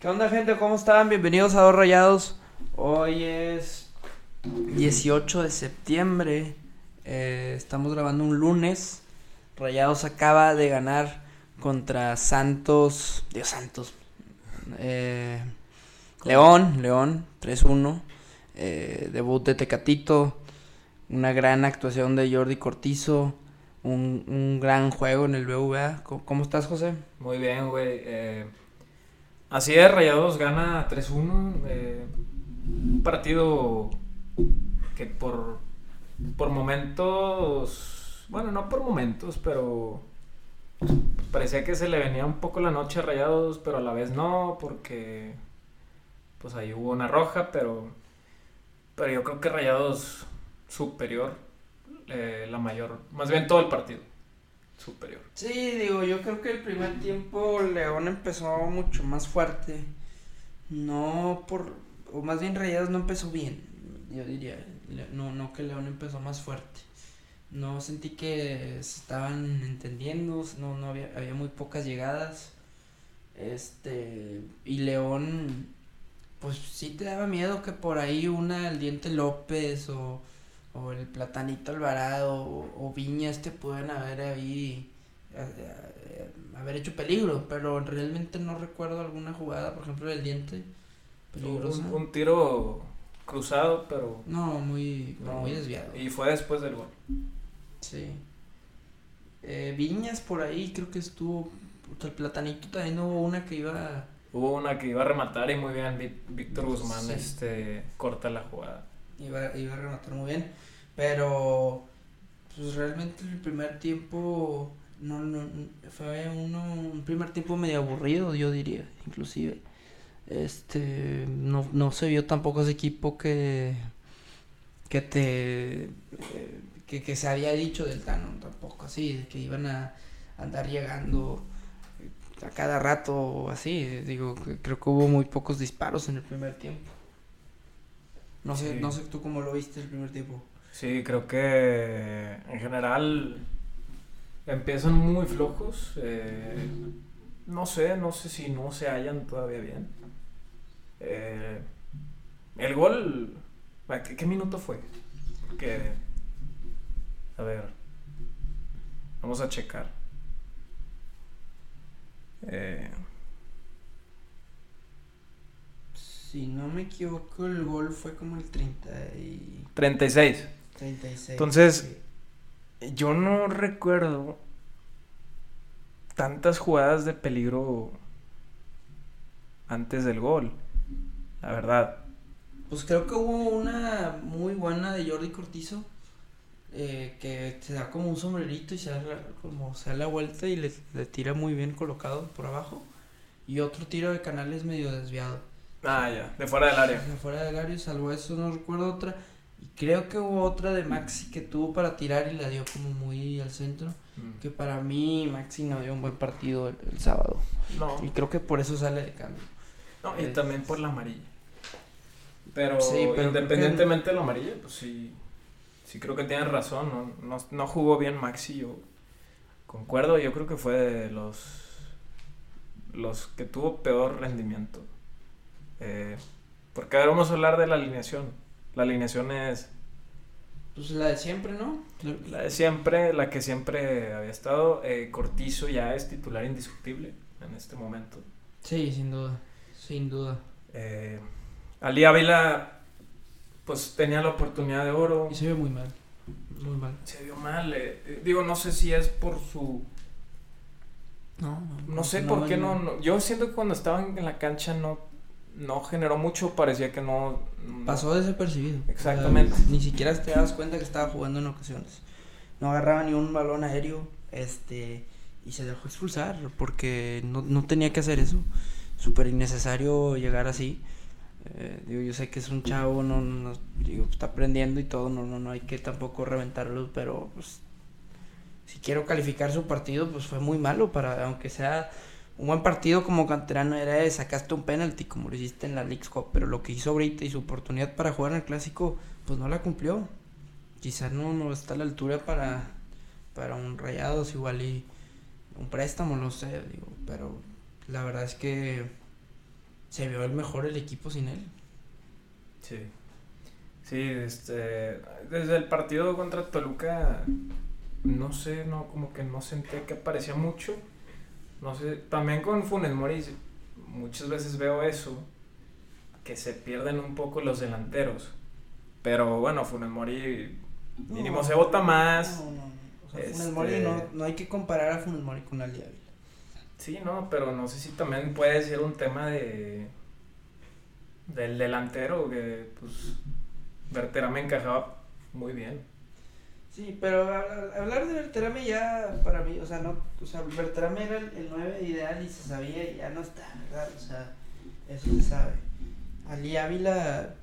¿Qué onda gente? ¿Cómo están? Bienvenidos a Dos Rayados. Hoy es 18 de septiembre. Eh, estamos grabando un lunes. Rayados acaba de ganar contra Santos. Dios Santos. Eh, León, León, 3-1. Eh, debut de Tecatito. Una gran actuación de Jordi Cortizo. Un, un gran juego en el BVA. ¿Cómo, estás, José? Muy bien, güey. Eh, así es, Rayados gana 3-1. eh, un partido que por, por momentos, bueno, no por momentos, pero parecía que se le venía un poco la noche a Rayados, pero a la vez no, porque pues ahí hubo una roja, pero, pero yo creo que Rayados superior, eh, la mayor, más bien todo el partido, superior. Sí, digo, yo creo que el primer tiempo León empezó mucho más fuerte. No por, o más bien Rayados no empezó bien, yo diría. No, no que León empezó más fuerte. No sentí que se estaban entendiendo, no, no había, había muy pocas llegadas. Este, y León, pues sí te daba miedo que por ahí una, el Diente López o, o el Platanito Alvarado o, o Viñas te pueden haber ahí eh, eh, haber hecho peligro, pero realmente no recuerdo alguna jugada, por ejemplo, del diente peligrosa. Un, un tiro cruzado, pero No, muy, no, muy desviado. Y fue después del gol. Sí. Eh, Viñas por ahí creo que estuvo. El platanito también hubo una que iba. Hubo una que iba a rematar y muy bien Ví- Víctor Guzmán Sí. este corta la jugada. Iba, iba a rematar muy bien. Pero. Pues realmente el primer tiempo. No, no, fue uno, un primer tiempo medio aburrido, yo diría, inclusive. Este, no, no se vio tampoco ese equipo que, que te, que, que se había dicho del Tano, tampoco así, que iban a andar llegando a cada rato así, digo, creo que hubo muy pocos disparos en el primer tiempo. No sé, Sí. no sé tú cómo lo viste el primer tiempo. Sí, creo que en general empiezan muy flojos. eh, no sé, no sé si no se hallan todavía bien. Eh, el gol, ¿a ¿qué, qué minuto fue? Que, a ver, vamos a checar. Eh, Si no me equivoco, el gol fue como el 30 y 36. 36. Entonces, Yo no recuerdo tantas jugadas de peligro antes del gol. La verdad. Pues creo que hubo una muy buena de Jordi Cortizo. eh, que se da como un sombrerito y se da la- como se da la vuelta y le, le tira muy bien colocado por abajo. Y otro tiro de canales medio desviado. Ah, ya, de fuera del área. De fuera del área, salvo eso, no recuerdo otra. Y creo que hubo otra de Maxi que tuvo para tirar y la dio como muy al centro. Mm. Que para mí Maxi no dio un buen partido el, el sábado. No, Y creo que por eso sale de cambio. no, y también por la amarilla. Pero, Sí, pero independientemente de la amarilla, pues sí, sí creo que tienes razón. No, no, no jugó bien Maxi, yo concuerdo. Yo creo que fue de los, los que tuvo peor rendimiento. Eh, porque ahora vamos a hablar de la alineación. La alineación es Pues la de siempre, ¿no? la de siempre, la que siempre había estado. Eh, Cortizo ya es titular indiscutible en este momento. Sí, sin duda. Sin duda. Eh, Ali Ávila, pues tenía la oportunidad de oro. Y se ve muy mal. Muy mal. Se vio mal. eh, eh, digo, no sé si es por su. No, No sé por qué no, no- Yo siento que cuando estaba en la cancha no, no generó mucho. Parecía que no. no- Pasó desapercibido. Exactamente. O sea, ni siquiera te das cuenta que estaba jugando en ocasiones. No agarraba ni un balón aéreo. Este. Y se dejó expulsar. Porque no, no tenía que hacer eso. Súper innecesario llegar así. Eh, digo, yo sé que es un chavo, no, no- digo, está aprendiendo y todo, no, no, no hay que tampoco reventarlo, pero pues si quiero calificar su partido, pues fue muy malo para, aunque sea un buen partido como canterano, era de sacaste un penalti como lo hiciste en la League Cup, pero lo que hizo ahorita y su oportunidad para jugar en el clásico, pues no la cumplió. Quizás no, no está a la altura para, para un rayados igual y un préstamo, no sé, digo, pero la verdad es que se vio el mejor el equipo sin él. Sí. Sí, este, desde el partido contra Toluca, no sé, no, como que no sentí que aparecía mucho. No sé, también con Funes Mori muchas veces veo eso, que se pierden un poco los delanteros. Pero bueno, Funes Mori mínimo se vota más. No, no, O sea, Funes Mori no, Este- no hay que comparar a Funes Mori con Ali Ávila. Sí, no, pero no sé si también puede ser un tema de del delantero que pues Berterame encajaba muy bien. Sí, pero hablar, de Berterame ya para mí, o sea, no, o sea, Berterame era el, el 9 ideal y se sabía y ya no está, ¿verdad? O sea, eso se sabe. Ali Ávila,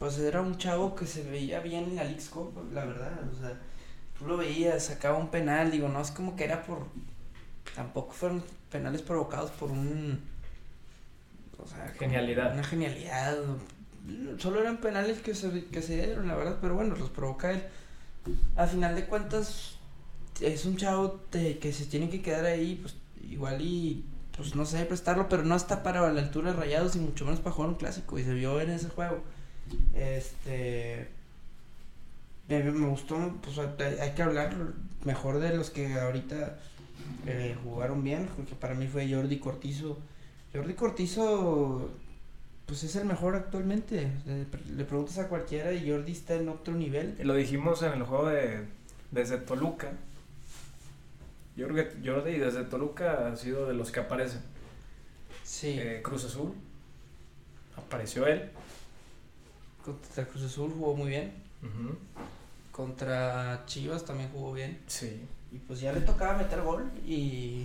pues era un chavo que se veía bien en la Cup, la verdad, o sea, tú lo veías, sacaba un penal, digo, no es como que era por, tampoco fueron penales provocados por un, o sea, Genialidad. Una genialidad, solo eran penales que se, que se dieron, la verdad, pero bueno, los provoca él. A final de cuentas, es un chavo que se tiene que quedar ahí, pues igual y, pues no sé, prestarlo, pero no está para la altura de rayados y mucho menos para jugar un clásico, y se vio en ese juego. Este. Me, me gustó, pues hay hay que hablar mejor de los que ahorita eh, jugaron bien, porque para mí fue Jordi Cortizo. Jordi Cortizo, pues es el mejor actualmente. Le, le preguntas a cualquiera y Jordi está en otro nivel. Lo dijimos en el juego de desde Toluca. Jordi, Jordi desde Toluca ha sido de los que aparecen. Sí, Eh, Cruz Azul. Apareció él. contra Cruz Azul jugó muy bien. Ujú. Contra Chivas también jugó bien. Sí. Y pues ya le tocaba meter gol y,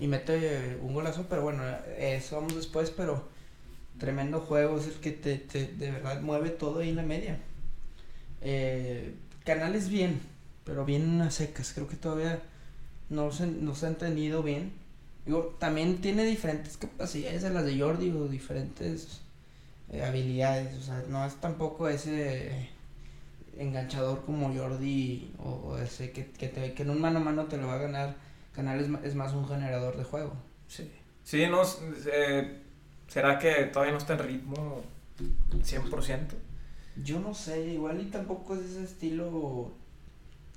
y mete un golazo, pero bueno, eso vamos después, pero tremendo juego, es el que te, te de verdad mueve todo ahí en la media. Eh, Canales bien, pero bien a secas, creo que todavía no se, no se ha entendido bien. Digo, también tiene diferentes capacidades a las de Jordi o diferentes eh, habilidades, o sea, no es tampoco ese enganchador como Jordi o, o ese que, que, te, que en un mano a mano te lo va a ganar. Canales ma- es más un generador de juego. Sí. Sí, no, eh, ¿será que todavía no está en ritmo 100%? Yo no sé, igual y tampoco es ese estilo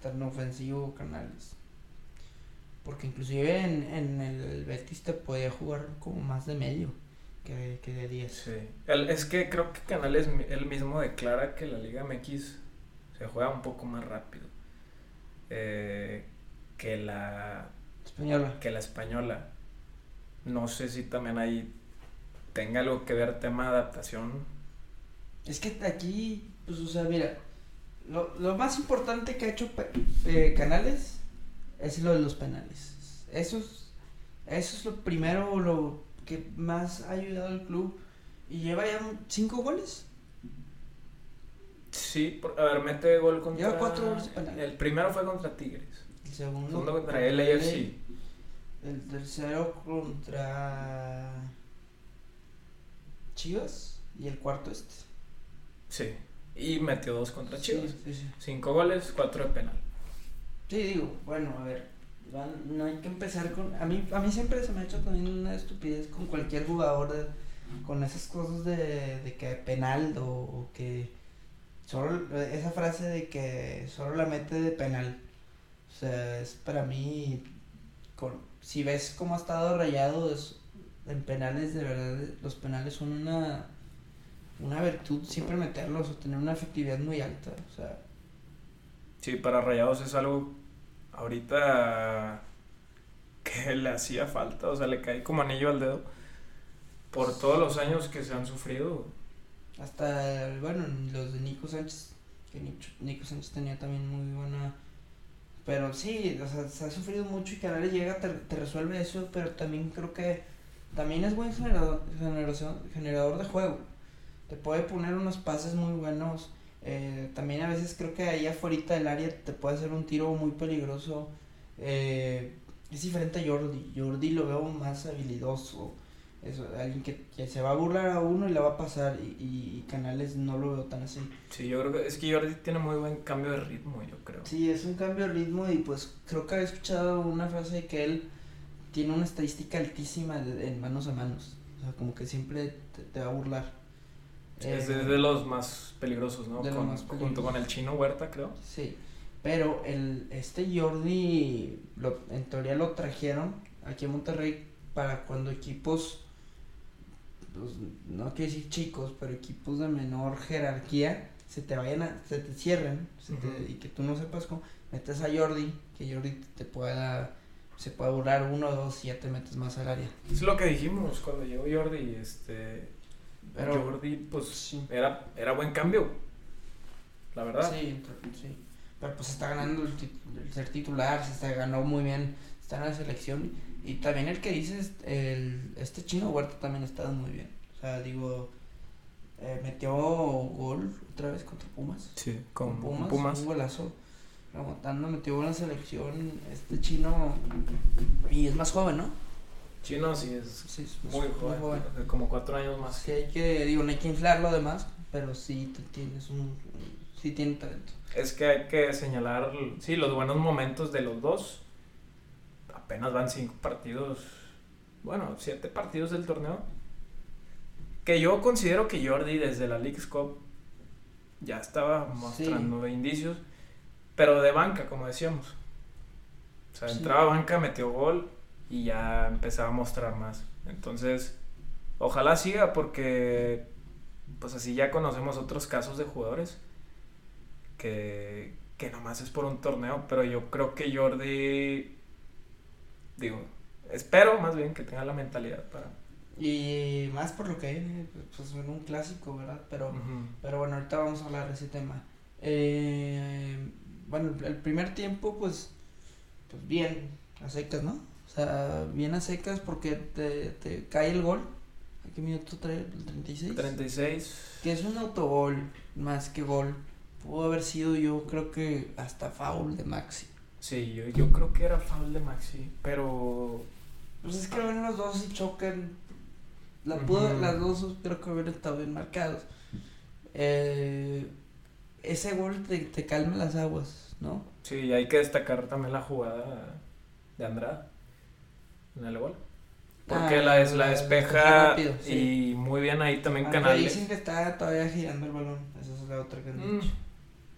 tan ofensivo Canales. Porque inclusive en, en el Betis te podía jugar como más de medio que, que de 10. Sí. El- es que creo que Canales él mismo declara que la Liga MX se juega un poco más rápido eh, que la Española. que la española. No sé si también ahí tenga algo que ver tema de adaptación. Es que aquí, pues, o sea, mira, lo, lo más importante que ha hecho eh, Canales es lo de los penales. Eso es, eso es lo primero, lo que más ha ayudado al club. Y lleva ya cinco goles. Sí, por, a ver, mete gol contra. Lleva cuatro goles de penal. El primero fue contra Tigres. El segundo, Segundo contra LA. LAFC. El tercero contra Chivas. Y el cuarto este. Sí. Y metió dos contra Chivas. Sí, sí, sí. Cinco goles, cuatro de penal. Sí, digo, bueno, a ver, no hay que empezar con... A mí, a mí siempre se me ha hecho también una estupidez con cualquier jugador, de- con esas cosas de, de que penal o, o que... Solo, esa frase de que solo la mete de penal. O sea, es para mí... Con, si ves cómo ha estado rayado es- en penales, de verdad, los penales son una... Una virtud, siempre meterlos o tener una efectividad muy alta. O sea, Sí, para Rayados es algo ahorita que le hacía falta, o sea, le cae como anillo al dedo por todos los años que se han sufrido. Hasta, bueno, los de Nico Sánchez, que Nicho- Nico Sánchez tenía también muy buena... Pero sí, o sea, se ha sufrido mucho y Canales llega, te, te resuelve eso, pero también creo que también es buen generador, generación- generador de juego. Te puede poner unos pases muy buenos. eh, también a veces creo que ahí afuera del área te puede hacer un tiro muy peligroso. eh, es diferente a Jordi. Jordi lo veo más habilidoso. Es alguien que, que se va a burlar a uno y la va a pasar. Y, y- y Canales no lo veo tan así. Sí, yo creo que es que Jordi tiene muy buen cambio de ritmo, yo creo. Sí, es un cambio de ritmo y pues creo que había escuchado una frase de que él tiene una estadística altísima de- en manos a manos. O sea, como que siempre te, te va a burlar. es Eh, de, de los más peligrosos, ¿no? de los Con- más Junto peligrosos. con el chino Huerta, creo. Sí, pero el, este Jordi, lo, en teoría lo trajeron aquí a Monterrey para cuando equipos, pues, no quiero decir chicos, pero equipos de menor jerarquía se te vayan a, se te cierren se te- Ujú. y que tú no sepas cómo, metes a Jordi, que Jordi te pueda, se pueda burlar uno o dos y ya te metes más al área. Es lo que dijimos cuando llegó Jordi, este... Pero- Jordi, pues, Sí. era, era buen cambio. La verdad. Sí, sí. Pero pues está ganando el, ser titular, se está ganó muy bien, está en la selección. Y también el que dices, el, este chino Huerta también está muy bien. O sea, digo, eh, metió gol otra vez contra Pumas. Sí, Con con Pumas, Pumas. un golazo. Remontando, metió la selección. Este chino. Y es más joven, ¿no? Chino sí es Sí, es muy joven, como cuatro años más. Sí, hay que, digo, no hay que inflarlo además, pero sí tienes un. Sí tiene talento. Es que hay que señalar, sí, los buenos momentos de los dos. Apenas van cinco partidos, bueno, siete partidos del torneo. Que yo considero que Jordi desde la League's Cup ya estaba mostrando indicios, pero de banca, como decíamos. O sea, Sí. entraba a banca, metió gol y ya empezaba a mostrar más. Entonces, ojalá siga porque, pues así ya conocemos otros casos de jugadores que, que nomás es por un torneo, pero yo creo que Jordi, digo, espero más bien que tenga la mentalidad para... Y más por lo que viene, pues en un clásico, ¿verdad? Pero, pero bueno, ahorita vamos a hablar de ese tema. Eh, bueno, el primer tiempo, pues, pues bien, a secas, ¿no? O sea, bien a secas porque te, te cae el gol. ¿A qué minuto trae? ¿El 36? 36. Que es un autogol más que gol. Pudo haber sido yo creo que hasta foul de Maxi. Sí, yo, yo creo que era foul de Maxi, pero... Pues es que ven los dos y chocan. La pudo. Las dos creo que hubieran estado bien marcados. Eh, ese gol te, te calma las aguas, ¿no? Sí, hay que destacar también la jugada de Andrade en el gol. Porque Ah, la, es, la despeja rápido, sí. y muy bien ahí también Aunque Canales. dicen que está todavía girando el balón. Esa es la otra que han Mm, dicho.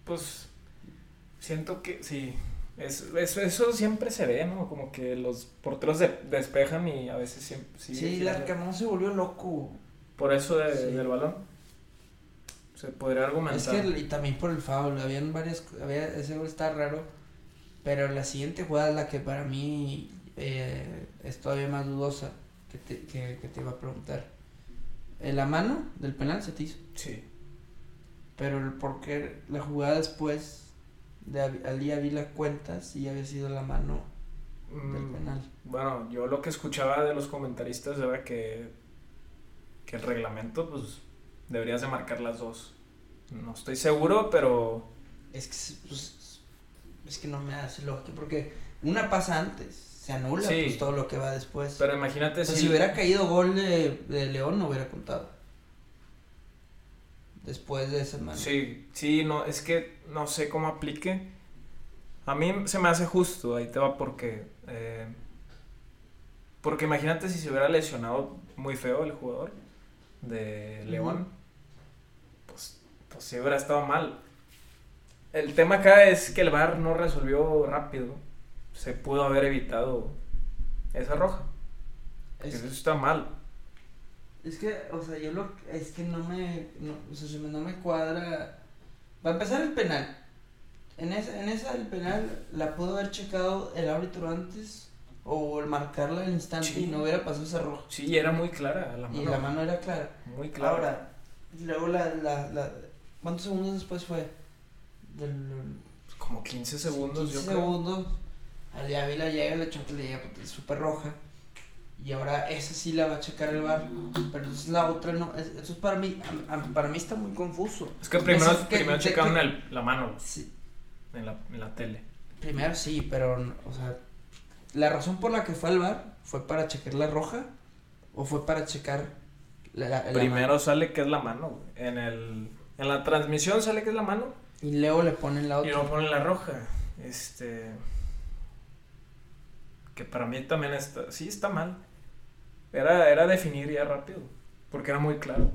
pues siento que sí. Es, eso, eso siempre se ve, ¿no? Como que los porteros de- despejan y a veces siempre Sí, siguen el girando. Arcamón se volvió loco. Por eso de- Sí. del balón. Se podría Es argumentar. que, y también por el foul, habían varias, había, ese gol está raro, pero la siguiente jugada es la que para mí eh, es todavía más dudosa, que te, que, que te iba a preguntar. Eh, la mano del penal se te hizo, Sí. pero el por qué la jugada después de Ali Ávila cuenta si había sido la mano del Mm, penal. Bueno, yo lo que escuchaba de los comentaristas era que, que el reglamento, pues, deberías de marcar las dos. No estoy seguro, pero Es que, pues, es que no me hace lógica, porque una pasa antes, se anula Sí. pues, todo lo que va después. pero imagínate sea, si... si hubiera caído gol de, de León, no hubiera contado. Después de esa mano. Sí, sí, no, es que no sé cómo aplique. A mí se me hace justo, ahí te va porque... eh, porque imagínate si se hubiera lesionado muy feo el jugador de León, pues, sí hubiera estado mal. El tema acá es que el VAR no resolvió rápido. Se pudo haber evitado esa roja. Es, Eso está mal. es que, o sea, yo lo. Es que no me. No, o sea, se me- no me cuadra. Va a empezar el penal. En esa, en esa el penal la pudo haber checado el árbitro antes o el marcarla al instante Sí. y no hubiera pasado esa roja. Sí, era muy clara la mano. Y la mano era clara. Muy clara. Ahora, luego la, la, la. ¿Cuántos segundos después fue? Del, Como 15 segundos, 15 yo creo. segundos. Ali Ávila llega, le choca, le llega porque es súper roja. Y ahora esa sí la va a checar el bar. Pero entonces la otra no. es- Eso es para mí. a- a- para mí está muy confuso. Es que primero, que- primero checaron que- el- la mano Sí, en la, en la tele. primero sí, pero. O sea. La razón por la que fue al bar fue para checar la roja. O fue para checar la, la- la Primero sale que es la mano. güey. En, el, en la transmisión sale que es la mano. Y luego le ponen la Y otra. luego ponen la roja. Este. Que para mí también está. Sí, está mal. Era, era definir ya rápido, porque era muy claro.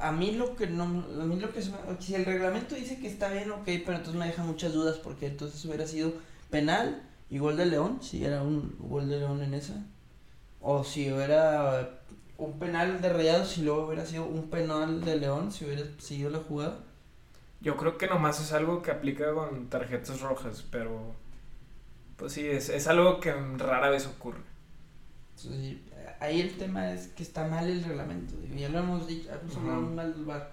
A, mí lo que no, a mí lo que si el reglamento dice que está bien, ok, pero entonces me deja muchas dudas porque entonces hubiera sido penal y gol de León, si era un gol de León en esa, o si hubiera un penal de Rayados si luego hubiera sido un penal de León si hubiera seguido la jugada. Yo creo que nomás es algo que aplica con tarjetas rojas, pero pues sí, es, es algo que rara vez ocurre. Ahí el tema es que está mal el reglamento. Ya lo hemos dicho, hemos hablado mal del bar.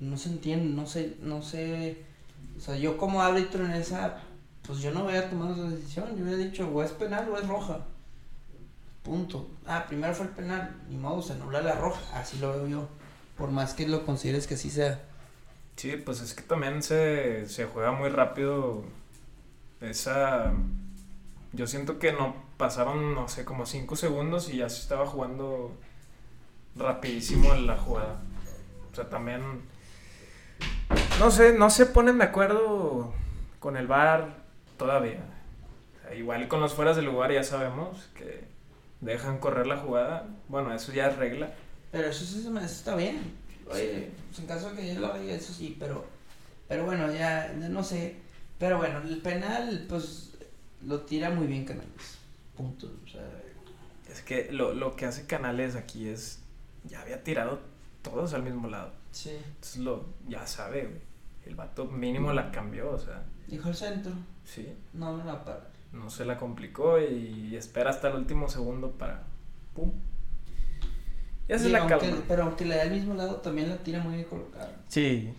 No se entiende, no sé, no sé. O sea, yo como árbitro en esa, pues yo no hubiera tomado esa decisión. Yo hubiera dicho, o es penal o es roja. Punto. Ah, primero fue el penal, ni modo, se anula la roja. Así lo veo yo. Por más que lo consideres que así sea. Sí, pues es que también se, se juega muy rápido esa... Yo siento que no pasaron, no sé, como 5 segundos y ya se estaba jugando rapidísimo en la jugada. O sea, también... No sé, no se ponen de acuerdo con el VAR todavía. igual con los fueras del lugar ya sabemos que dejan correr la jugada. Bueno, eso ya es regla. Pero eso, eso está bien. Oye, pues en caso de que yo lo haga, eso sí, pero, pero bueno, ya, no sé. Pero bueno, el penal, pues lo tira muy bien Canales. Punto. O sea, es que lo, lo que hace Canales aquí es. Ya había tirado todos al mismo lado. Sí. Entonces lo, ya sabe, güey. El vato mínimo la cambió, o sea. Dijo el centro. Sí. No me la para. No se la complicó y espera hasta el último segundo para. ¡Pum! Ya se la calma. Pero aunque le da al mismo lado, también la tira muy bien colocada. Sí.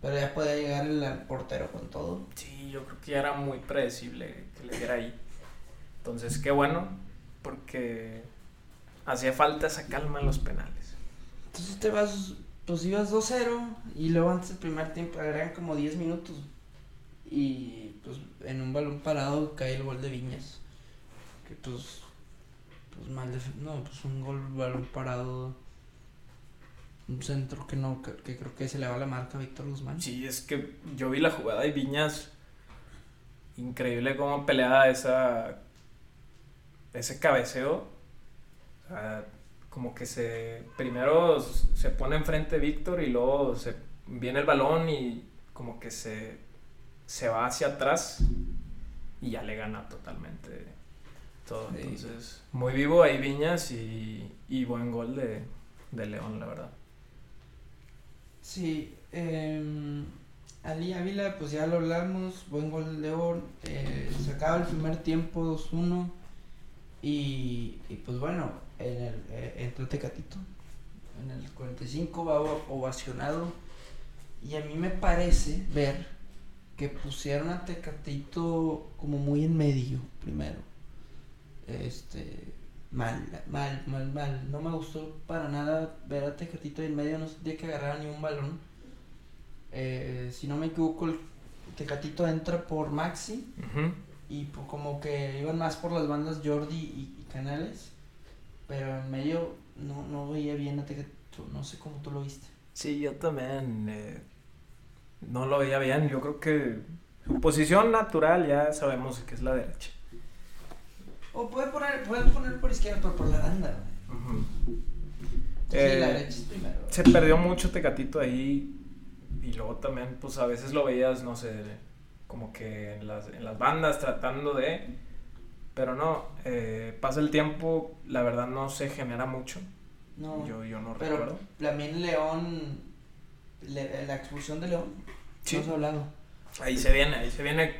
Pero ya podía llegar el portero con todo. Sí, yo creo que ya era muy predecible que le diera ahí. Entonces, qué bueno, porque hacía falta esa calma en los penales. Entonces te vas, pues ibas 2-0 y luego antes del primer tiempo agregan como 10 minutos. Y pues en un balón parado cae el gol de Viñas. Que pues pues mal no pues un gol balón parado un centro que no que, creo que se le va la marca a Víctor Guzmán sí es que yo vi la jugada de Viñas increíble cómo peleaba esa ese cabeceo o sea, como que se primero se pone enfrente Víctor y luego se viene el balón y como que se se va hacia atrás y ya le gana totalmente entonces, muy vivo ahí Viñas y, y buen gol de, de, León, la verdad. Sí, eh, Ali Ávila, pues ya lo hablamos, buen gol de León, eh, se acaba el primer tiempo 2-1 y, y, pues bueno, en el, eh, entró Tecatito, en el 45 va ovacionado y a mí me parece ver que pusieron a Tecatito como muy en medio primero este, mal, mal, mal, mal. No me gustó para nada ver a Tecatito en medio, no sentía que agarrara ni un balón. Eh, si no me equivoco, el Tecatito entra por Maxi y como que iban más por las bandas Jordi y, Canales, pero en medio no, no veía bien a Tecatito, no sé cómo tú lo viste. Sí, yo también eh, no lo veía bien, yo creo que su posición natural ya sabemos que es la derecha. O puede poner, puede poner por izquierda, pero por la banda. sí, la eh, derecha es primero. Se perdió mucho Tecatito ahí. Y luego también, pues a veces lo veías, no sé, como que en las, en las bandas tratando de. Pero no, eh, pasa el tiempo, la verdad no se genera mucho. No. Yo, yo no pero recuerdo. También León, la expulsión de León, sí. no has hablado. Ahí se viene, ahí se viene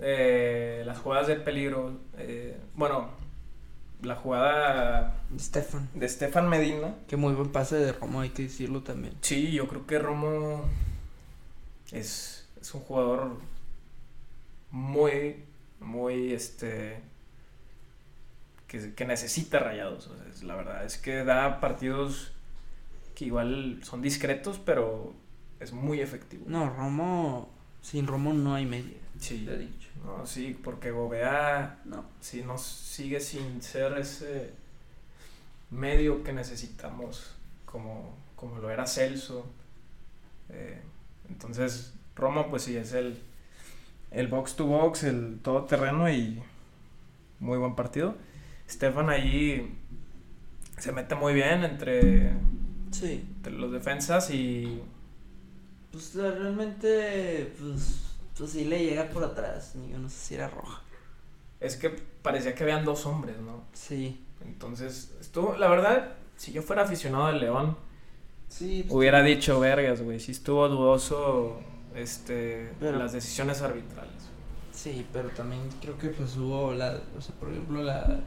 eh, las jugadas de peligro. Eh, bueno, la jugada Stefan. de Stefan Medina. Que muy buen pase de Romo, hay que decirlo también. Sí, yo creo que Romo es, es un jugador muy, muy, este, que, que necesita rayados. la verdad es que da partidos que igual son discretos, pero es muy efectivo. No, Romo, sin Romo no hay media. Sí. Te he dicho. No, sí, porque Gobea no. sí, nos sigue sin ser ese medio que necesitamos, como, como lo era Celso. Eh, entonces, Roma, pues sí, es el, el box to box, el todoterreno y muy buen partido. Stefan ahí se mete muy bien entre, Sí. entre los defensas y Pues realmente, pues, pues sí le llega por atrás. Yo no sé si era roja. es que parecía que habían dos hombres, ¿no? Sí. Entonces, estuvo, la verdad, si yo fuera aficionado del León, Sí. pues, hubiera dicho vergas, güey, sí estuvo dudoso este Pero- las decisiones arbitrales. Sí, pero también creo que pues hubo la, o sea, por ejemplo, la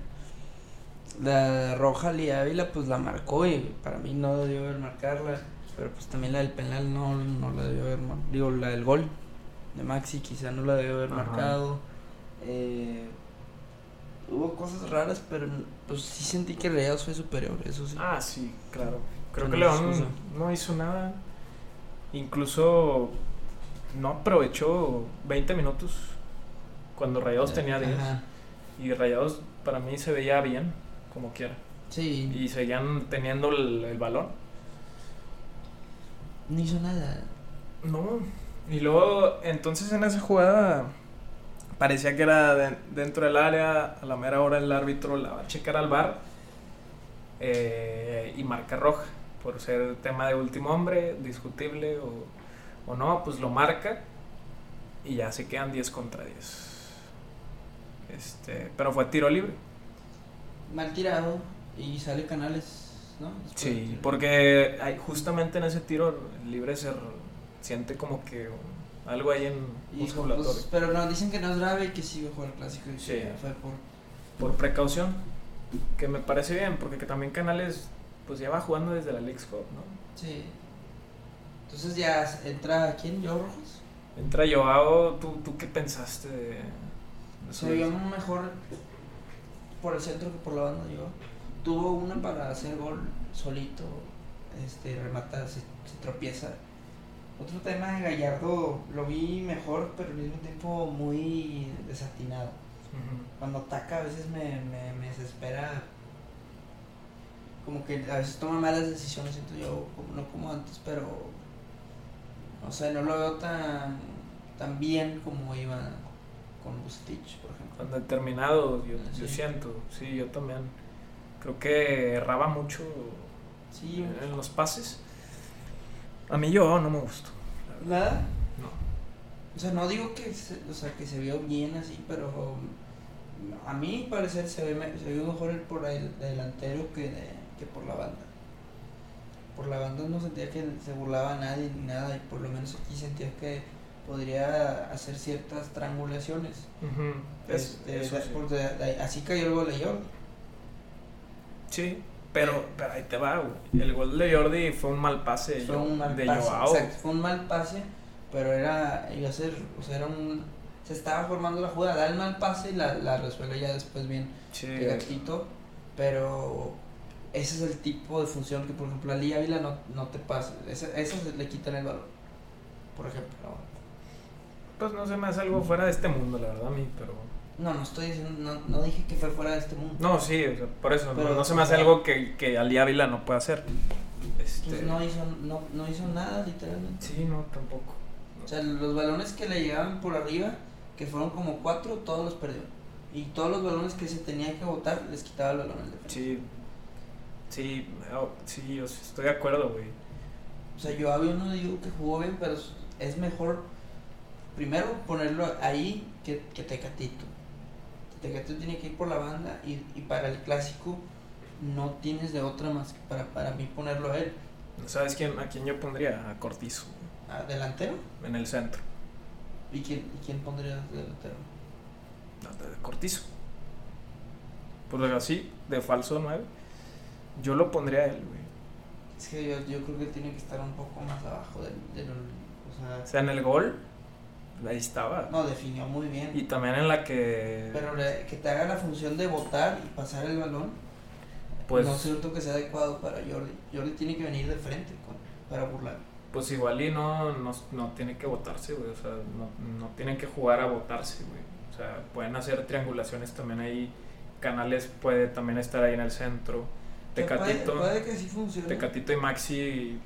la roja Lee Ávila pues la marcó y para mí no debió haber marcarla, pero pues también la del penal no, no la debió haber, mar- digo, la del gol de Maxi quizá no la debió haber Ajá. marcado. Eh, hubo cosas raras, pero pues sí sentí que Rayados fue superior, eso sí. Ah, sí, claro. Creo Que León excusa. no hizo nada. Incluso no aprovechó 20 minutos cuando Rayados tenía 10. Ajá. Y Rayados para mí se veía bien, como quiera. Sí, Y seguían teniendo el, el balón. no hizo nada. No. Y luego, entonces en esa jugada parecía que era de- dentro del área. A la mera hora el árbitro la va a checar al bar y marca roja. Por ser tema de último hombre, discutible o, o no, pues lo marca y ya se quedan 10 contra 10. Este, pero fue tiro libre. Mal tirado y sale Canales, ¿no? Después Sí, porque hay, justamente en ese tiro libre se siente como que algo ahí en musculatorio. pues, pero no, dicen que no es grave y que sí jugar el clásico y Sí. que fue por... por precaución, que me parece bien, porque que también Canales pues ya va jugando desde la League's Cup, ¿no? Sí. Entonces ya entra, ¿quién? ¿Yo Rojas? Entra Joao, ¿tú, tú qué pensaste de, Se vio mejor por el centro que por la banda, yo. Tuvo una para hacer gol solito, este, remata, se, se tropieza. Otro tema de Gallardo lo vi mejor, pero al mismo tiempo muy desatinado. Cuando ataca a veces me, me, me desespera. Como que a veces toma malas decisiones, siento yo, como, no como antes, pero. No sé, no lo veo tan, tan bien como iba con Bustich, por ejemplo. Cuando determinado, yo, yo Sí. siento, sí, yo también. Creo que erraba mucho Sí, en los pases. A mí Joao no me gustó. nada. No. O sea, no digo que se, o sea, que se vio bien así, pero a mí parecer se ve, se vio mejor el por el delantero que, de- que por la banda. Por la banda no sentía que se burlaba a nadie ni nada, y por lo menos aquí sentía que podría hacer ciertas triangulaciones. Este, eso de- sí. por de- de- así cayó el gol de Jordi. Sí, pero, pero ahí te va, güey. El gol de Jordi fue un mal pase Fue un mal de pase. Joao. exacto, fue un mal pase, pero era, iba a ser, o sea, era un, se estaba formando la jugada, da el mal pase y la, la resuelve ya después bien Sí, de gatito, pero ese es el tipo de función que, por ejemplo, a Lee Ávila no, no te pasa, ese, eso se le quitan el valor, por ejemplo. Pues no se me hace algo fuera de este mundo, la verdad, a mí, pero... No, no estoy diciendo, no, no dije que fue fuera de este mundo. No, sí, o sea, por eso, no- Pero- no, se me hace algo que, que Ali Ávila no pueda hacer. Este, Pues no hizo, no, no hizo nada, literalmente. Sí, no, tampoco. O sea, los balones que le llegaban por arriba, que fueron como cuatro, todos los perdió. Y todos los balones que se tenían que botar, les quitaba el balón al defensa. Sí, sí, oh, sí, estoy de acuerdo, güey. O sea, yo había uno digo que jugó bien, pero es mejor primero ponerlo ahí que, que Tecatito. Tecatito tiene que ir por la banda y, y para el clásico no tienes de otra más que para, para mí ponerlo a él. ¿Sabes quién, a quién yo pondría? A Cortizo, ¿A delantero? en el centro. ¿Y quién, y quién pondría de delantero? No, de Cortizo. Pues así, de falso 9. Yo lo pondría a él, güey. Es que yo, yo creo que tiene que estar un poco más abajo del, del o sea, O sea, en el gol, ahí estaba. no definió muy bien. Y también en la que... Pero le- que te haga la función de botar y pasar el balón, Pues, no siento que sea adecuado para Jordi. Jordi tiene que venir de frente con- para burlar. pues igual y no, no, no tiene que votarse, güey. O sea, no, no tienen que jugar a votarse, güey. O sea, pueden hacer triangulaciones también ahí. Canales puede también estar ahí en el centro. Tecatito, Puede, puede que sí funcione. Tecatito y Maxi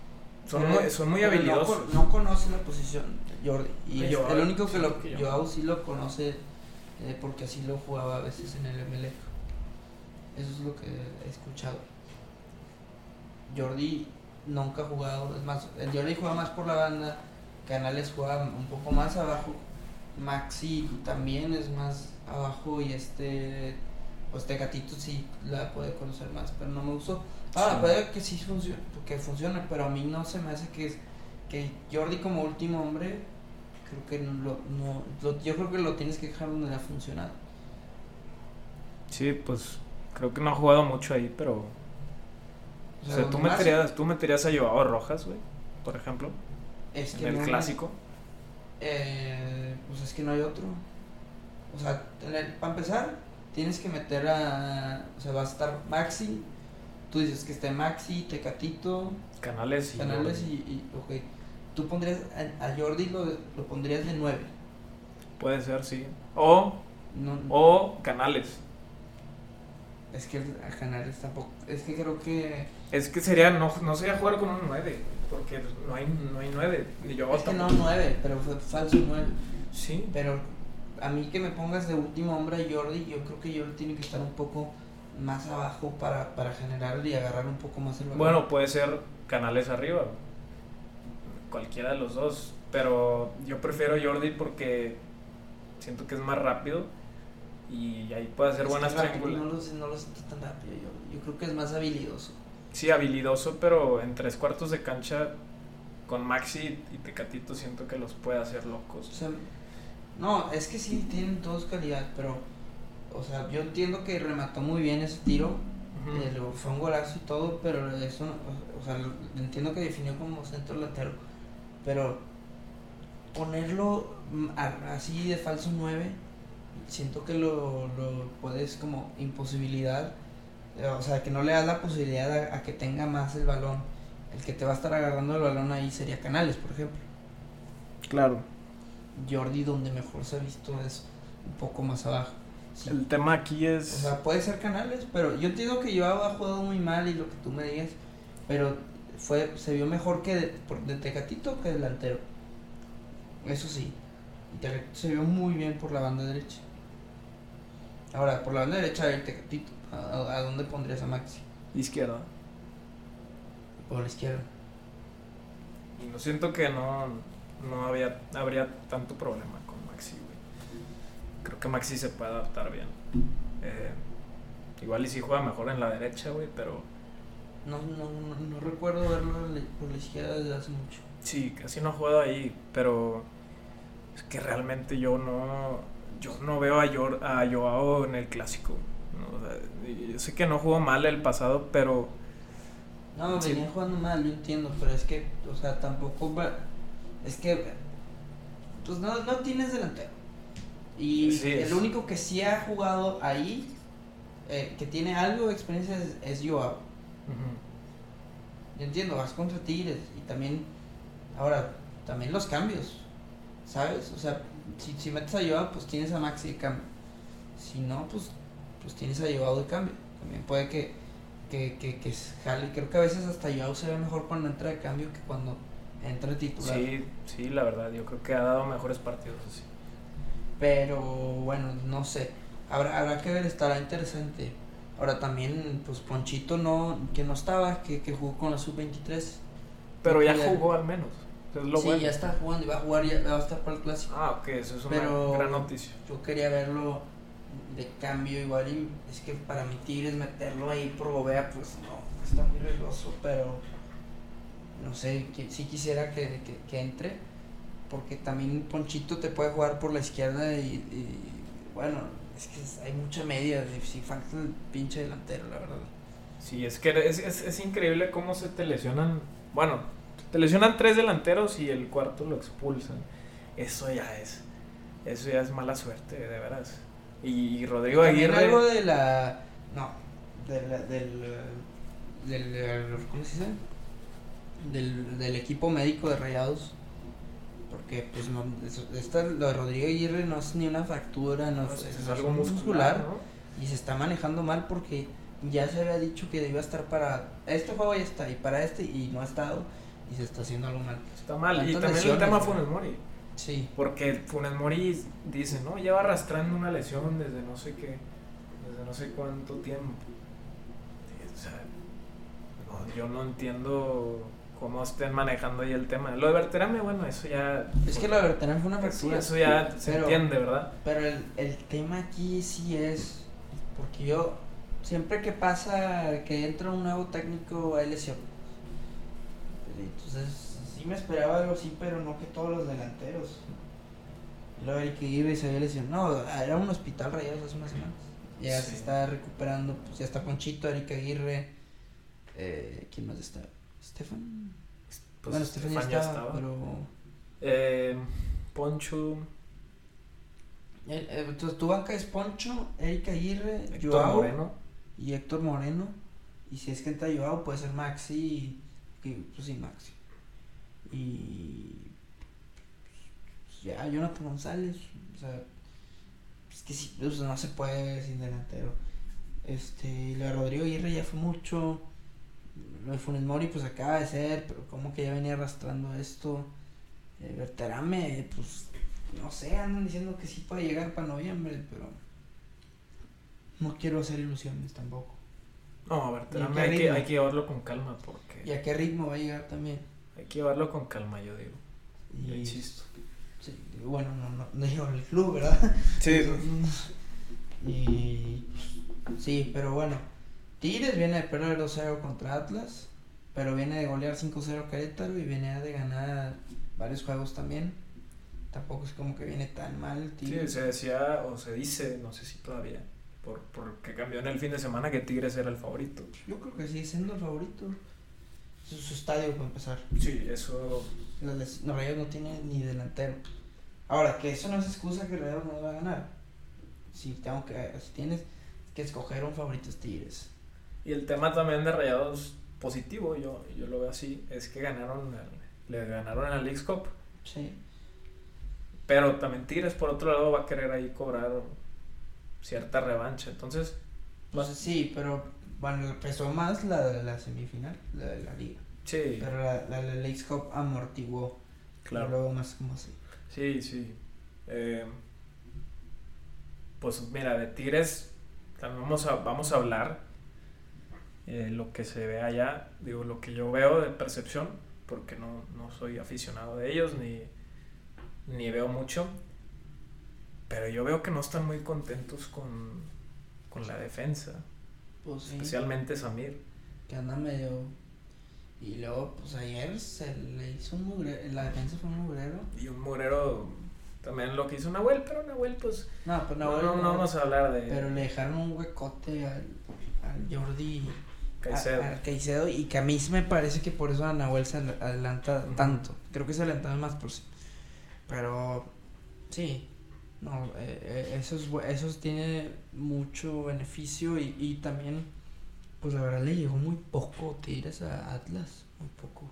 son Pero- muy, son muy no habilidosos. No, conoce la posición Jordi. Y es el único sí, que lo, que Joao sí lo conoce eh, porque así lo jugaba a veces en el MLF. Eso es lo que he escuchado. Jordi nunca ha jugado, es más, el Jordi juega más por la banda, Canales juega un poco más abajo, Maxi también es más abajo y este, pues Tecatito sí la puede conocer más, pero no me gustó. Sí. puede que sí funcione, que funcione, pero a mí no se me hace que, es- que Jordi como último hombre, creo que no, lo- no lo- yo creo que lo tienes que dejar donde le ha funcionado. Sí, pues creo que no ha jugado mucho ahí, pero... O sea, tú meterías, tú meterías a Joao Rojas, güey, por ejemplo, es en que el no- clásico. Eh, pues es que no hay otro. O sea, para empezar, tienes que meter a. O sea, va a estar Maxi. Tú dices que esté Maxi, Tecatito, Canales y... Canales y. y ok. Tú pondrías. A, a Jordi lo, lo pondrías de 9. Puede ser, sí. O, No, o Canales. Es que a Canales tampoco. Es que creo que. Es que sería, no, no sería jugar con un 9, porque no hay, no hay 9. Y yo Es que no tampoco. 9, pero fue falso 9. Sí, Pero a mí que me pongas de último hombre a Jordi, yo creo que Jordi tiene que estar un poco más abajo para, para generar y agarrar un poco más el balón. Bueno, puede ser Canales arriba. Cualquiera de los dos. Pero yo prefiero Jordi porque siento que es más rápido y ahí puede hacer Es buenas triángulas. No lo, sé- no lo siento tan rápido. Yo, yo creo que es más habilidoso. Sí, habilidoso, pero en tres cuartos de cancha con Maxi y Tecatito siento que los puede hacer O locos. sea, no, es que sí tienen todos calidad, pero. O sea, yo entiendo que remató muy bien ese tiro. Eh, fue un golazo y todo, pero eso. O sea, lo- entiendo que definió como centro delantero. Pero ponerlo mm, a- así de falso 9, siento que lo, lo puedes como imposibilidad. eh, O sea, que no le das la posibilidad a, a que tenga más el balón. El que te va a estar agarrando el balón ahí sería Canales, por ejemplo. Claro. Jordi, donde mejor se ha visto, es un poco más abajo. Sí. El tema aquí O es... sea, puede ser Canales, pero yo entiendo que Joao ha jugado muy mal y lo que tú me digas, pero fue se vio mejor que de, por- de Tecatito que delantero. Eso sí. Tecatito se vio muy bien por la banda derecha. Ahora, por la banda derecha el Tecatito. ¿A, dónde pondrías a Maxi? Izquierda. Por la izquierda. Y no siento que no, no había, habría tanto problema. Creo que Maxi se puede adaptar bien. Eh, igual y si juega mejor en la derecha, güey, pero No, no, no, no recuerdo verlo por la izquierda desde hace mucho. sí, casi no ha jugado ahí, pero es que realmente yo no, yo no veo a, Yor- a Joao en el clásico. ¿no? O sea, y yo sé que no jugó mal el pasado, pero No, Sí. venía jugando mal, yo entiendo, pero es que, o sea, tampoco va. Es que, pues no, no tienes delantero. Y Sí, el único que sí ha jugado ahí, eh, que tiene algo de experiencia, es, es Joao. Yo entiendo, vas contra Tigres y también, ahora, también los cambios, ¿sabes? O sea, si, si metes a Joao, pues tienes a Maxi de cambio. Si no, pues, pues tienes a Joao de cambio. También puede que, que, que, que jale. Creo que a veces hasta Joao se ve mejor cuando entra de cambio que cuando entra de titular. sí, sí, la verdad, yo creo que ha dado mejores partidos así. Pero bueno, no sé. Habrá, habrá que ver, estará interesante. Ahora también, pues Ponchito no, que no estaba, que, que jugó con la sub-23. Pero ya jugó al menos. Es lo sí, bueno. ya está jugando y va a jugar, ya va a estar para el clásico. Ah, ok, eso es una Pero- gran noticia. Yo quería verlo de cambio igual y es que para mi Tigres meterlo ahí por Gobea, pues no, está muy riesgoso, pero no sé, qui- sí quisiera que, que, que entre, porque también Ponchito te puede jugar por la izquierda y, y, bueno, es que hay mucha media, si falta el pinche delantero, la verdad. Sí, es que es, es, es increíble cómo se te lesionan. Bueno, te lesionan tres delanteros y el cuarto lo expulsan. Eso ya es. Eso ya es mala suerte, de veras. Y, Rodrigo Aguirre. algo de la, no, de la- del, del, ¿cómo se dice? Del, del equipo médico de Rayados. Porque, pues, no, esta, lo de Rodrigo Aguirre no es ni una fractura, no, pues, es, es algo muscular, ¿no? Y se está manejando mal porque ya se había dicho que iba a estar para este juego ya está y para este y no ha estado y se está haciendo algo mal. Está mal. Y también lesiones, el tema ¿no? Funes Mori. Sí. Porque Funes Mori dice, ¿no? Lleva arrastrando una lesión desde no sé qué. Desde no sé cuánto tiempo. O sea, no, yo no entiendo cómo estén manejando ahí el tema. Lo de Berterame, bueno, eso ya. Es que lo de Berterame fue una sí, factura. eso ya se Pero- entiende, ¿verdad? Pero el, el tema aquí sí es, porque yo, siempre que pasa que entra un nuevo técnico, hay lesión. Entonces, sí me esperaba algo así, pero no que todos los delanteros. Y luego Eric Aguirre se había lesionado. No, era un hospital rayados hace unas semanas. Ya Sí. se está recuperando, pues ya está Ponchito, Eric Aguirre. Eh, ¿Quién más está? Estefan. Pues bueno, Estefan ya Estefan estaba, pero. Eh, Poncho, Eh, eh, entonces, tu banca es Poncho, Eric Aguirre, Héctor Joao Moreno. y Héctor Moreno. Y si es que entra Joao, puede ser Maxi. Y, pues sí, Maxi. Y. pues, ya, Jonathan González. O sea, es que sí, pues, no se puede sin delantero. Este, de Rodrigo Aguirre ya fue mucho. Lo de Funes Mori, pues acaba de ser, pero como que ya venía arrastrando esto. Eh, Berterame, pues no sé, andan diciendo que sí puede llegar para noviembre, pero no quiero hacer ilusiones tampoco. No, a ver, ¿Y en qué hay que, hay que llevarlo con calma porque ¿Y a qué ritmo va a llegar también? hay que llevarlo con calma, yo digo. Yo Y, insisto. sí, bueno, no, no, no digo el club, ¿verdad? Y sí, pero bueno, Tigres viene de perder 2-0 contra Atlas, pero viene de golear 5-0 a Querétaro y viene de ganar varios juegos también. Tampoco es como que viene tan mal el Sí, Tigres. se decía o se dice, no sé si todavía, por, porque cambió en el fin de semana que Tigres era el favorito. Yo creo que sigue siendo el favorito. Es su estadio para empezar. Sí, eso Los, los Rayos no tienen ni delantero. Ahora, que eso no es excusa que Rayos no va a ganar. Si, tengo que, si tienes que escoger un favorito es Tigres. Y el tema también de Rayados positivo, yo, yo lo veo así, es que ganaron, el- le ganaron en la Leagues Cup. Sí. Pero también Tigres, por otro lado, va a querer ahí cobrar cierta revancha. Entonces, No sé, sí, pero bueno, pesó más la de la semifinal, la de la liga. sí, Pero la, la de la Leagues Cup amortiguó. claro. Luego más como así. Sí, sí. Eh, pues mira, de Tigres también vamos a, vamos a hablar eh, lo que se ve allá, digo, lo que yo veo de percepción, porque no, no soy aficionado de ellos ni, ni veo mucho, pero yo veo que no están muy contentos con, con la defensa, Pues sí. especialmente Samir. Que anda medio. Y luego, pues ayer se le hizo un mugrero. La defensa fue un mugrero. Y un Murero también lo que hizo Nahuel, pero Nahuel pues No, pues no, no, no, no vamos a hablar de Pero le dejaron un huecote al, al Jordi Caicedo. a- Caicedo y que a mí me parece que por eso a Nahuel se adelanta tanto. Creo que se adelantaba más por sí. Pero sí, no, eh, eh, eso, es, bu- eso tiene mucho beneficio y, y también, pues la verdad le llegó muy poco Tigres a Atlas, muy poco.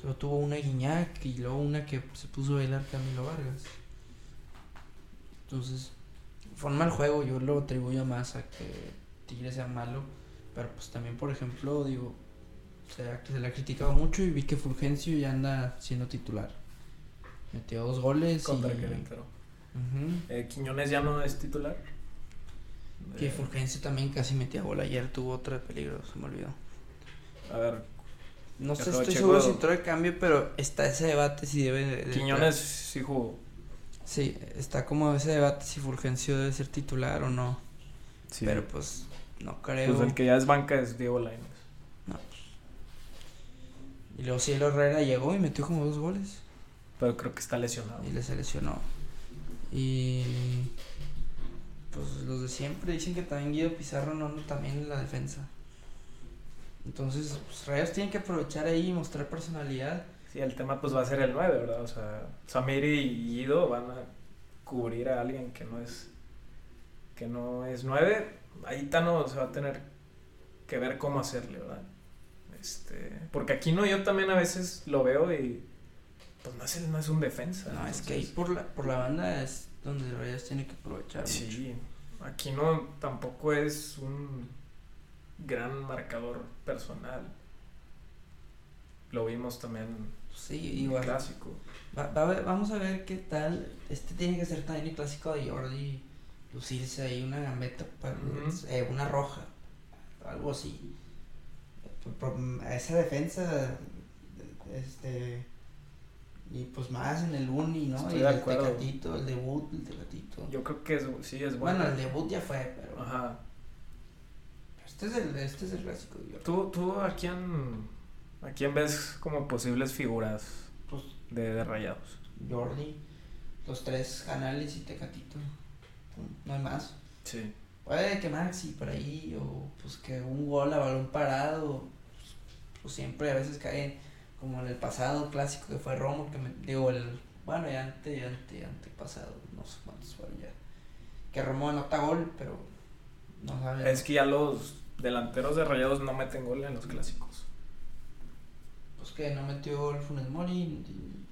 Solo tuvo una Guiñac y luego una que se puso a bailar Camilo Vargas. Entonces, fue un mal juego, yo lo atribuyo más a que Tigre sea malo. Pero pues también, por ejemplo, digo, se, ha- se le ha criticado mucho y vi que Fulgencio ya anda siendo titular. Metió dos goles Contra y... Querétaro. Eh, Quiñones ya no es titular. Que Eh, Fulgencio también casi metía gol ayer, tuvo otra de peligro, se me olvidó. a ver, No sé, estoy checo. seguro si entró de cambio, pero está ese debate si debe de... de Quiñones sí jugó. Sí, está como ese debate si Fulgencio debe ser titular o no. Sí. Pero pues no creo. pues el que ya es banca es Diego Lainez. Y luego Cielo Herrera llegó y metió como dos goles. Pero creo que está lesionado. Y le seleccionó. Y pues los de siempre dicen que también Guido Pizarro no anda también en la defensa. Entonces, pues Rayos tienen que aprovechar ahí y mostrar personalidad. Sí, el tema pues va a ser el 9, ¿verdad? O sea, Samir y Guido van a cubrir a alguien que no es que no es 9. Ahí Tano se va a tener que ver cómo hacerle, ¿verdad? Este, porque aquí no yo también a veces lo veo y pues no es, no es un defensa. No, es que ahí por la, por la banda es donde Rayos tiene que aprovechar. mucho. Sí, aquí no tampoco es un gran marcador personal. Lo vimos también Sí, igual. clásico. Va- va vamos a ver qué tal. Este tiene que ser también el clásico de Jordi. Lucirse ahí una gambeta, para, Ujú. eh, una roja. algo así. Esa defensa, este, y pues más en el Uni, ¿no? Estoy y de el acuerdo. Tecatito, el debut, el Tecatito. Yo creo que es, sí es bueno. bueno, el debut ya fue, pero Ajá. este es el, este es el clásico. Yo. ¿Tú, tú a quién, a quién ves como posibles figuras Pues de, de rayados? Jordi, los tres canales y Tecatito. No hay más. Sí. Puede que Maxi por ahí, o pues que un gol a balón parado, pues, pues siempre a veces caen, como en el pasado clásico que fue Romo, que me, digo, el, bueno, ya ante, ya ante, ante pasado, no sé cuántos fueron ya, que Romo anota gol, pero no sabe. Es que ya los delanteros de rayados no meten gol en los clásicos. Pues que no metió el Funes Mori, y-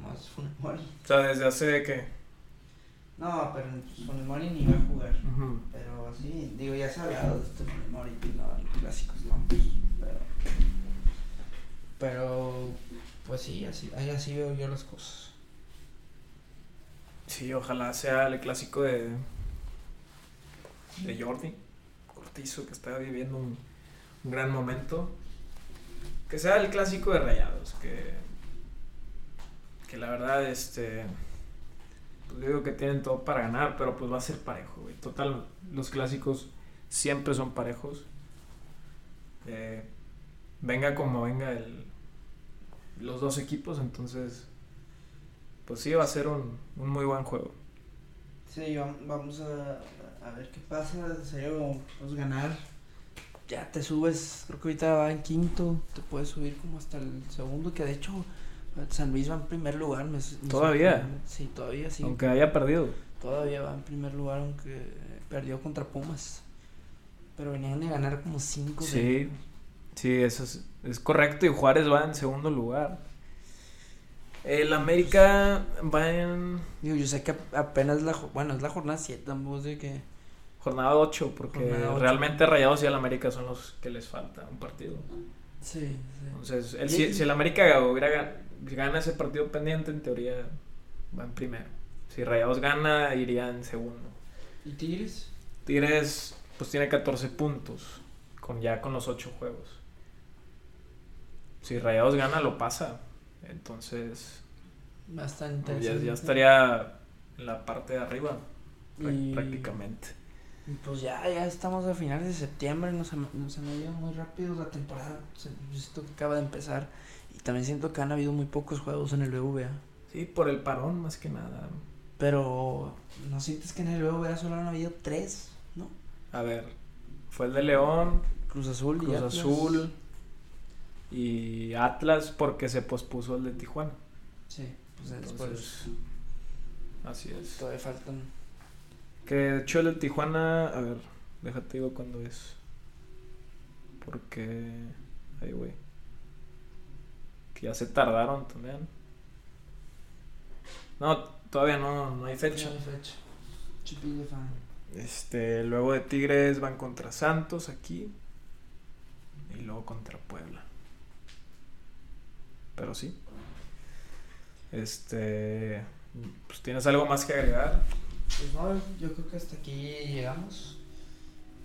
más Funes Mori. O sea, desde hace que... No, pero Funes Mori ni iba a jugar. Pero sí, digo, ya se ha hablado de este Mori, no, en clásicos no, pues, pero, pero, pues sí, así, ahí así veo yo las cosas. Sí, ojalá sea el clásico de, de Jordi Cortizo, que está viviendo un, un gran momento. Que sea el clásico de Rayados, que, que la verdad, este, pues digo que tienen todo para ganar, pero pues va a ser parejo, güey. Total, los clásicos siempre son parejos. Eh, venga como venga el, los dos equipos, entonces pues sí va a ser un, un muy buen juego. Sí, vam- vamos a, a ver qué pasa, en serio, pues ganar, ya te subes, creo que ahorita va en quinto, te puedes subir como hasta el segundo, que de hecho San Luis va en primer lugar. Me, me ¿Todavía? sorprende. Sí, todavía sí. Aunque haya perdido. Todavía va en primer lugar, aunque perdió contra Pumas. Pero venían de ganar como 5 Sí, sí, eso es, es correcto. Y Juárez va en segundo lugar. El América va en Digo, yo sé que apenas la, bueno, es la jornada 7, tampoco sé que... jornada 8, porque Jornada realmente Rayados y el América son los que les falta un partido. Sí, sí. Entonces, el- si, si el América hubiera gan- gana ese partido pendiente, en teoría va en primero. Si Rayados gana, iría en segundo. ¿Y Tigres? Tigres, pues tiene 14 puntos, con ya con los 8 juegos. Si Rayados gana, lo pasa. Entonces, Bastante ya, ya estaría en la parte de arriba, Y- prácticamente. Y Pues ya, ya estamos a finales de septiembre, nos, nos han ido muy rápido la temporada. Siento que acaba de empezar. Y también siento que han habido muy pocos juegos en el BVA. Sí, por el parón más que nada. Pero, ¿no sientes que en el BVA solo han habido tres? ¿No? A ver, fue el de León, Cruz Azul y Cruz Atlas. Azul y Atlas porque se pospuso el de Tijuana. Sí, pues después Entonces, así es. todavía faltan. Que de hecho el de Tijuana, a ver, déjate digo cuándo es. Porque. Ay, güey. Que ya se tardaron también. No, todavía no, no hay fecha. No hay fecha. Este, luego de Tigres van contra Santos aquí. Y luego contra Puebla. Pero sí. Este. Pues tienes algo más que agregar. Pues no, yo creo que hasta aquí llegamos.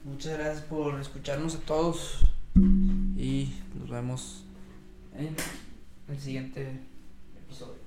Muchas gracias por escucharnos a todos. Y nos vemos en el siguiente episodio.